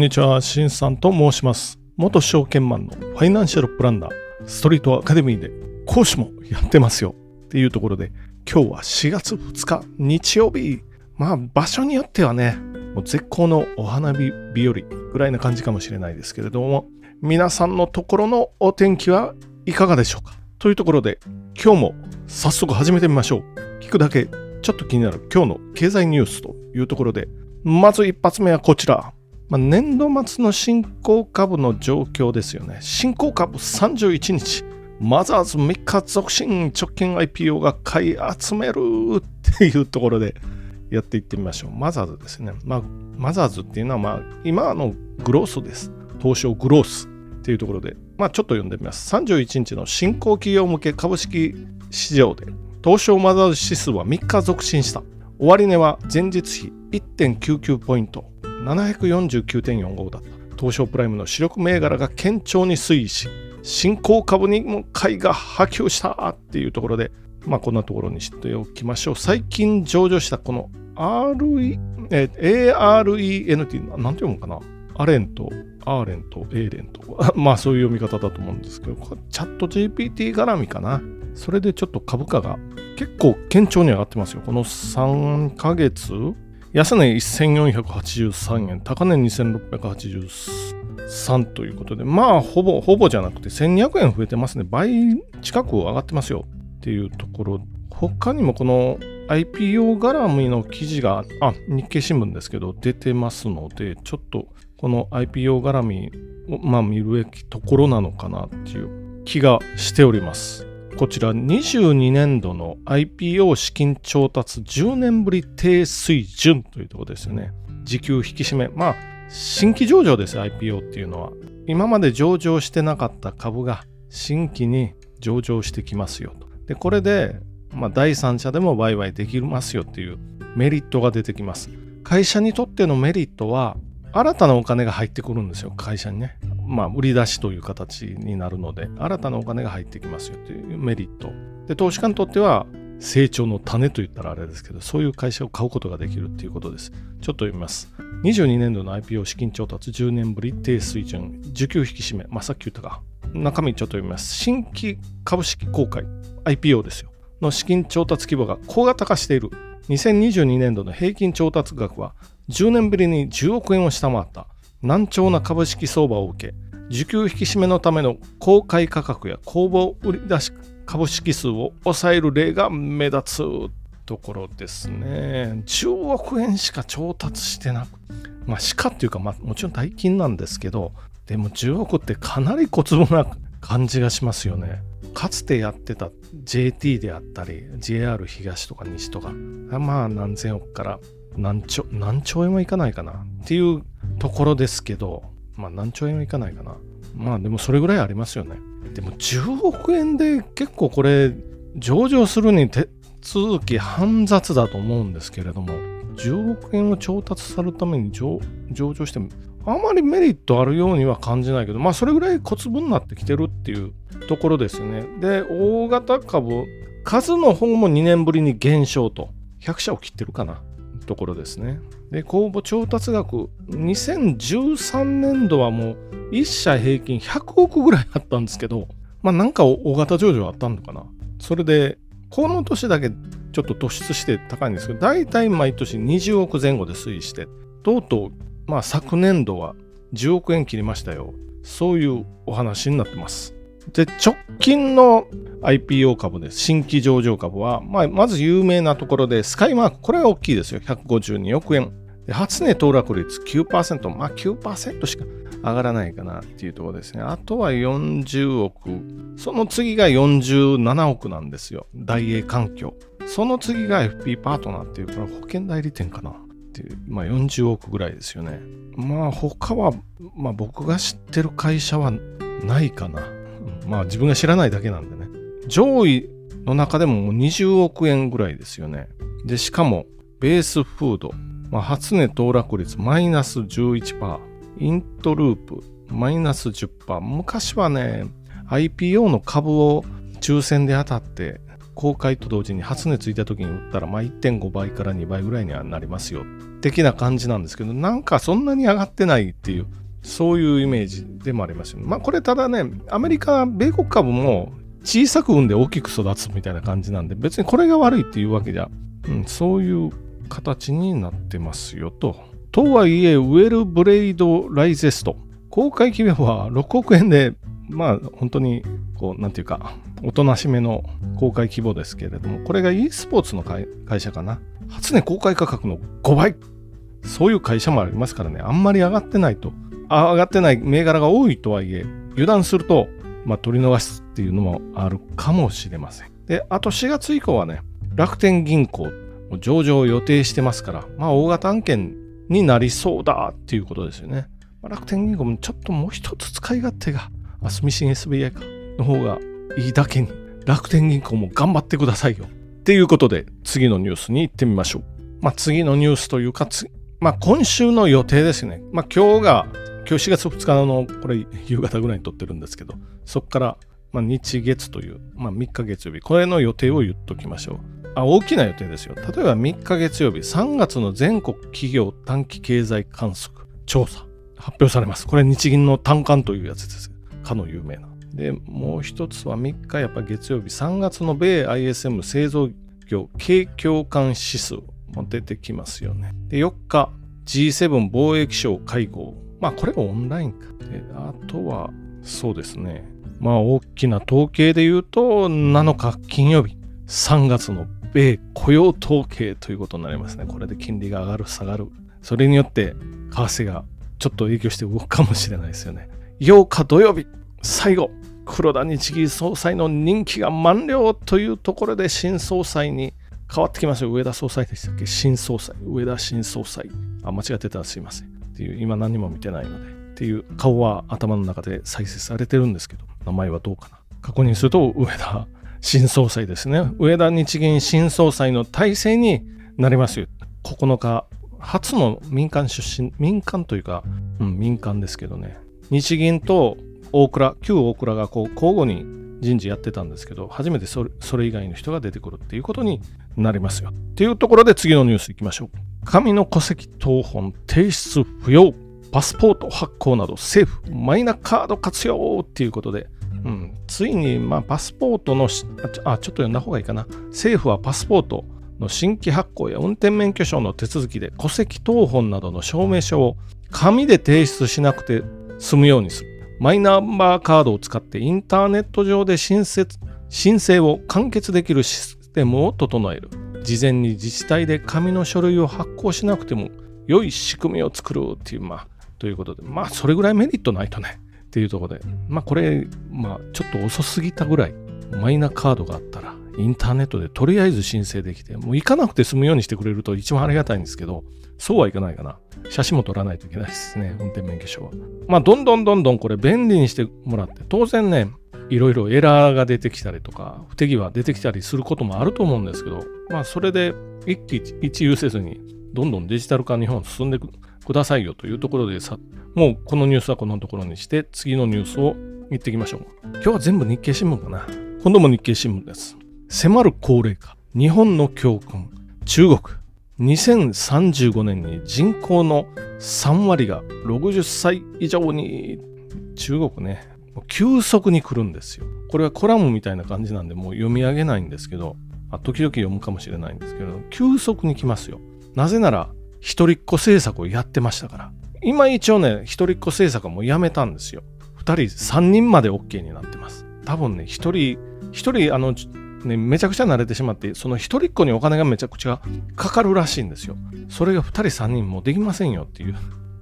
んにちは、しんさんと申します。元証券マンのファイナンシャルプランナー、ストリートアカデミーで講師もやってますよっていうところで、今日は4月2日日曜日。まあ場所によってはね、もう絶好のお花見日和ぐらいな感じかもしれないですけれども、皆さんのところのお天気はいかがでしょうか？というところで、今日も早速始めてみましょう。聞くだけちょっと気になる今日の経済ニュースというところで、まず一発目はこちら。まあ、年度末の新興株の状況ですよね。新興株31日、マザーズ3日続伸直近 IPO が買い集めるっていうところでやっていってみましょう。マザーズですね。まあ、マザーズっていうのは、まあ、今のグロースです。東証グロースっていうところで、まあ、ちょっと読んでみます。31日の新興企業向け株式市場で、東証マザーズ指数は3日続伸した。終値は前日比1.99ポイント。749.45だった。東証プライムの主力銘柄が堅調に推移し、新興株にも買いが波及したっていうところで、まあこんなところにしておきましょう。最近上場したこの RE、え AREN っていうのは何て読むかな？アレント、アーレント、エーレント。まあそういう読み方だと思うんですけど、チャット GPT 絡みかな。それでちょっと株価が結構堅調に上がってますよ。この3ヶ月安値1483円、高値2683ということで、まあ、ほぼ、ほぼじゃなくて1200円増えてますね。倍近く上がってますよっていうところ。他にもこの IPO 絡みの記事が、あ、日経新聞ですけど、出てますので、ちょっとこの IPO 絡みを、まあ、見るべきところなのかなっていう気がしております。こちら22年度の IPO 資金調達10年ぶり低水準というところですよね。時給引き締め。まあ、新規上場です、IPO っていうのは。今まで上場してなかった株が新規に上場してきますよと。で、これで、まあ、第三者でも売買できますよっていうメリットが出てきます。会社にとってのメリットは、新たなお金が入ってくるんですよ、会社にね。まあ、売り出しという形になるので、新たなお金が入ってきますよというメリット。で、投資家にとっては、成長の種と言ったらあれですけど、そういう会社を買うことができるっていうことです。ちょっと読みます。22年度の IPO 資金調達10年ぶり低水準、需給引き締め、まあ、さっき言ったか。中身ちょっと読みます。新規株式公開、IPO ですよ。の資金調達規模が小型化している。2022年度の平均調達額は10年ぶりに10億円を下回った。難聴な株式相場を受け、需給引き締めのための公開価格や公募売り出し株式数を抑える例が目立つところですね。10億円しか調達してなく、まあ、しかっていうか、まあ、もちろん大金なんですけど、でも10億ってかなり小粒な感じがしますよね。かつてやってた JT であったり、JR 東とか西とか、まあ何千億から何兆何兆円はいかないかなっていうところですけど、まあ何兆円はいかないかな。まあでもそれぐらいありますよね。でも10億円で結構これ上場するに手続き煩雑だと思うんですけれども、10億円を調達さるために上上場してもあまりメリットあるようには感じないけど、まあそれぐらい小粒になってきてるっていうところですよね。で、大型株、数の方も2年ぶりに減少と、100社を切ってるかな。ところですね。で、公募調達額、2013年度はもう1社平均100億ぐらいあったんですけど、まあなんか大型上場あったのかな。それで、この年だけちょっと突出して高いんですけど、大体毎年20億前後で推移して、とうとう、まあ昨年度は10億円切りましたよ。そういうお話になってます。で、直近の IPO 株です。新規上場株は、まあ、まず有名なところで、スカイマーク、これが大きいですよ。152億円。で初値騰落率9%。まあ9%しか上がらないかなっていうところですね。あとは40億。その次が47億なんですよ。大英環境。その次が FP パートナーっていう、これ保険代理店かなっていう、まあ40億ぐらいですよね。まあ他は、まあ僕が知ってる会社はないかな。まあ自分が知らないだけなんでね。上位の中でももう20億円ぐらいですよね。で、しかも、ベースフード、まあ、初値騰落率マイナス11%、イントループマイナス10%。昔はね、IPO の株を抽選で当たって公開と同時に発熱いた時に打ったら、まあ、1.5倍から2倍ぐらいにはなりますよ的な感じなんですけどなんかそんなに上がってないっていうそういうイメージでもありますよね。まあこれただねアメリカ米国株も小さく産んで大きく育つみたいな感じなんで別にこれが悪いっていうわけじゃ、うん、そういう形になってますよと。とはいえウェルブレイドライゼスト公開企業は6億円でまあ本当にこうなんていうかおとなしめの公開規模ですけれどもこれが e スポーツの会社かな初値公開価格の5倍そういう会社もありますからねあんまり上がってないと上がってない銘柄が多いとはいえ油断すると、まあ、取り逃すっていうのもあるかもしれませんであと4月以降はね楽天銀行上場を予定してますからまあ大型案件になりそうだっていうことですよね楽天銀行もちょっともう一つ使い勝手が、あ、住信 SBI か、の方がいいだけに、楽天銀行も頑張ってくださいよ。っていうことで、次のニュースに行ってみましょう。まあ、次のニュースというか、まあ、今週の予定ですね。まあ、今日が、今日4月2日の、これ、夕方ぐらいに撮ってるんですけど、そこから、まあ、日月という、まあ、3日月曜日、これの予定を言っときましょう。あ、大きな予定ですよ。例えば3日月曜日、3月の全国企業短期経済観測調査。発表されます。これ日銀の単管というやつです。かの有名な。で、もう一つは3日、やっぱ月曜日、3月の米 ISM 製造業景況感指数も出てきますよね。で、4日、G7 貿易省会合。まあ、これがオンラインか。で、あとは、そうですね。まあ、大きな統計で言うと、7日金曜日、3月の米雇用統計ということになりますね。これで金利が上がる、下がる。それによって、為替がちょっと影響して動くかもしれないですよね。8日土曜日、最後、黒田日銀総裁の任期が満了というところで新総裁に変わってきますよ。上田総裁でしたっけ？新総裁。上田新総裁。あ、間違ってたらすいません。っていう、今何も見てないので。っていう顔は頭の中で再生されてるんですけど、名前はどうかな。確認すると、上田新総裁ですね。上田日銀新総裁の体制になりますよ。9日初の民間出身、民間というか、うん、民間ですけどね、日銀と大蔵、旧大蔵がこう交互に人事やってたんですけど、初めてそれそれ以外の人が出てくるっていうことになりますよ。っていうところで次のニュースいきましょう。紙の戸籍謄本提出不要。パスポート発行など政府マイナカード活用っていうことで、うん、ついに、まあ、パスポートのあ、ちょっと読んだ方がいいかな。政府はパスポートの新規発行や運転免許証の手続きで戸籍謄本などの証明書を紙で提出しなくて済むようにする。マイナンバーカードを使ってインターネット上で申請申請を完結できるシステムを整える。事前に自治体で紙の書類を発行しなくても良い仕組みを作るっていう、まあ、ということで、まあ、それぐらいメリットないとね、っていうところで、まあ、これ、まあ、ちょっと遅すぎたぐらい、マイナカードがあったら、インターネットでとりあえず申請できて、もう行かなくて済むようにしてくれると一番ありがたいんですけど、そうはいかないかな。写真も撮らないといけないですね、運転免許証は。まあ、どんどんどんどんこれ便利にしてもらって、当然ね、いろいろエラーが出てきたりとか、不手際出てきたりすることもあると思うんですけど、まあ、それで一喜一憂せずに、どんどんデジタル化日本進んでくださいよというところでさ、もうこのニュースはこのところにして、次のニュースを言っていきましょう。今日は全部日経新聞かな。今度も日経新聞です。迫る高齢化日本の教訓中国2035年に人口の3割が60歳以上に中国ね急速に来るんですよ。これはコラムみたいな感じなんでもう読み上げないんですけどま時々読むかもしれないんですけど急速に来ますよ。なぜなら一人っ子政策をやってましたから。今一応ね一人っ子政策はもうやめたんですよ。2人3人まで OK になってます。多分ね1人1人あのね、めちゃくちゃ慣れてしまって、その一人っ子にお金がめちゃくちゃかかるらしいんですよ。それが2人3人もできませんよっていう、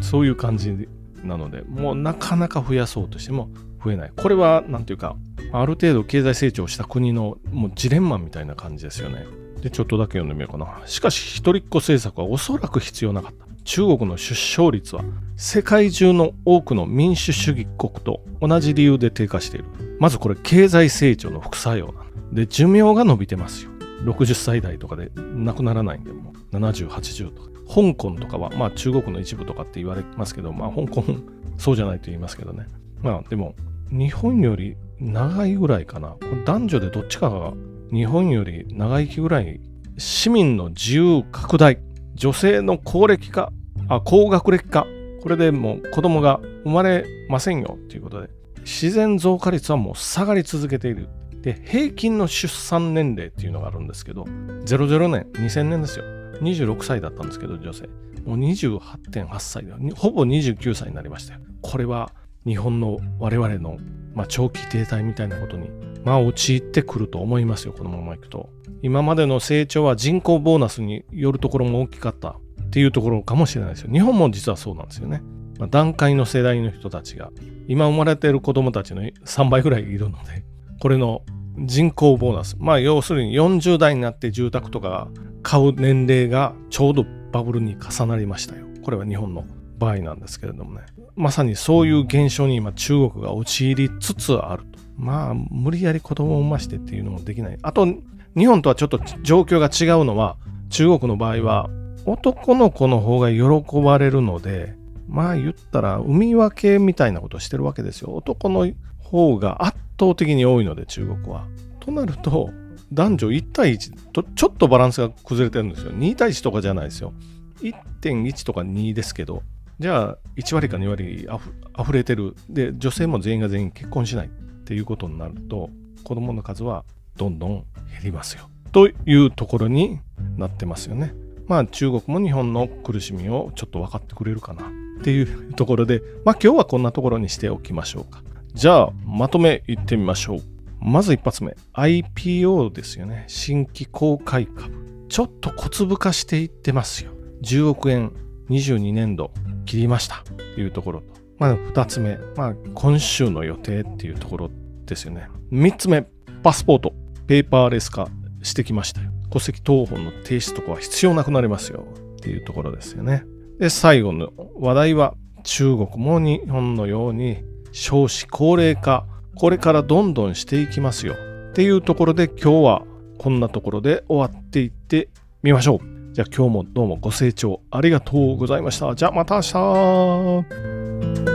そういう感じなので、もうなかなか増やそうとしても増えない。これは、なんていうか、ある程度経済成長した国のもうジレンマみたいな感じですよね。で、ちょっとだけ読んでみようかな。しかし、一人っ子政策はおそらく必要なかった。中国の出生率は世界中の多くの民主主義国と同じ理由で低下している。まずこれ経済成長の副作用なで、寿命が伸びてますよ。60歳代とかで亡くならないんで、もう70、80とか。香港とかは、まあ中国の一部とかって言われますけど、まあ香港そうじゃないと言いますけどね。まあでも、日本より長いぐらいかな。男女でどっちかが日本より長生きぐらい市民の自由拡大。女性の高齢化あ高学歴化。これでもう子供が生まれませんよということで。自然増加率はもう下がり続けている。で平均の出産年齢っていうのがあるんですけど00年2000年ですよ。26歳だったんですけど女性。もう28.8歳でほぼ29歳になりましたよ。これは日本の我々の、まあ、長期停滞みたいなことにまあ陥ってくると思いますよこのままいくと。今までの成長は人口ボーナスによるところも大きかったっていうところかもしれないですよ。日本も実はそうなんですよね、まあ、段階の世代の人たちが今生まれている子供たちの3倍ぐらいいるのでこれの人口ボーナス。まあ要するに40代になって住宅とか買う年齢がちょうどバブルに重なりましたよ。これは日本の場合なんですけれどもね。まさにそういう現象に今中国が陥りつつあると。まあ無理やり子供を産ましてっていうのもできない。あと日本とはちょっと状況が違うのは中国の場合は男の子の方が喜ばれるのでまあ言ったら産み分けみたいなことをしてるわけですよ。男の方が圧倒的に多いので中国は。となると男女1対1とちょっとバランスが崩れてるんですよ。2対1とかじゃないですよ。1.1とか2ですけどじゃあ1割か2割あふ溢れてる。で女性も全員が全員結婚しないっていうことになると子供の数はどんどん減りますよ。というところになってますよね。まあ中国も日本の苦しみをちょっと分かってくれるかなっていうところでまあ今日はこんなところにしておきましょうか。じゃあまとめいってみましょう。まず一発目。IPO ですよね。新規公開株。ちょっと小粒化していってますよ。10億円。22年度。切りましたというところと、まあ、2つ目、まあ、今週の予定っていうところですよね。3つ目、パスポート、ペーパーレス化してきましたよ。戸籍謄本の提出とかは必要なくなりますよっていうところですよね。で、最後の話題は、中国も日本のように少子高齢化、これからどんどんしていきますよっていうところで今日はこんなところで終わっていってみましょう。じゃあ今日もどうもご清聴ありがとうございました。じゃあまた明日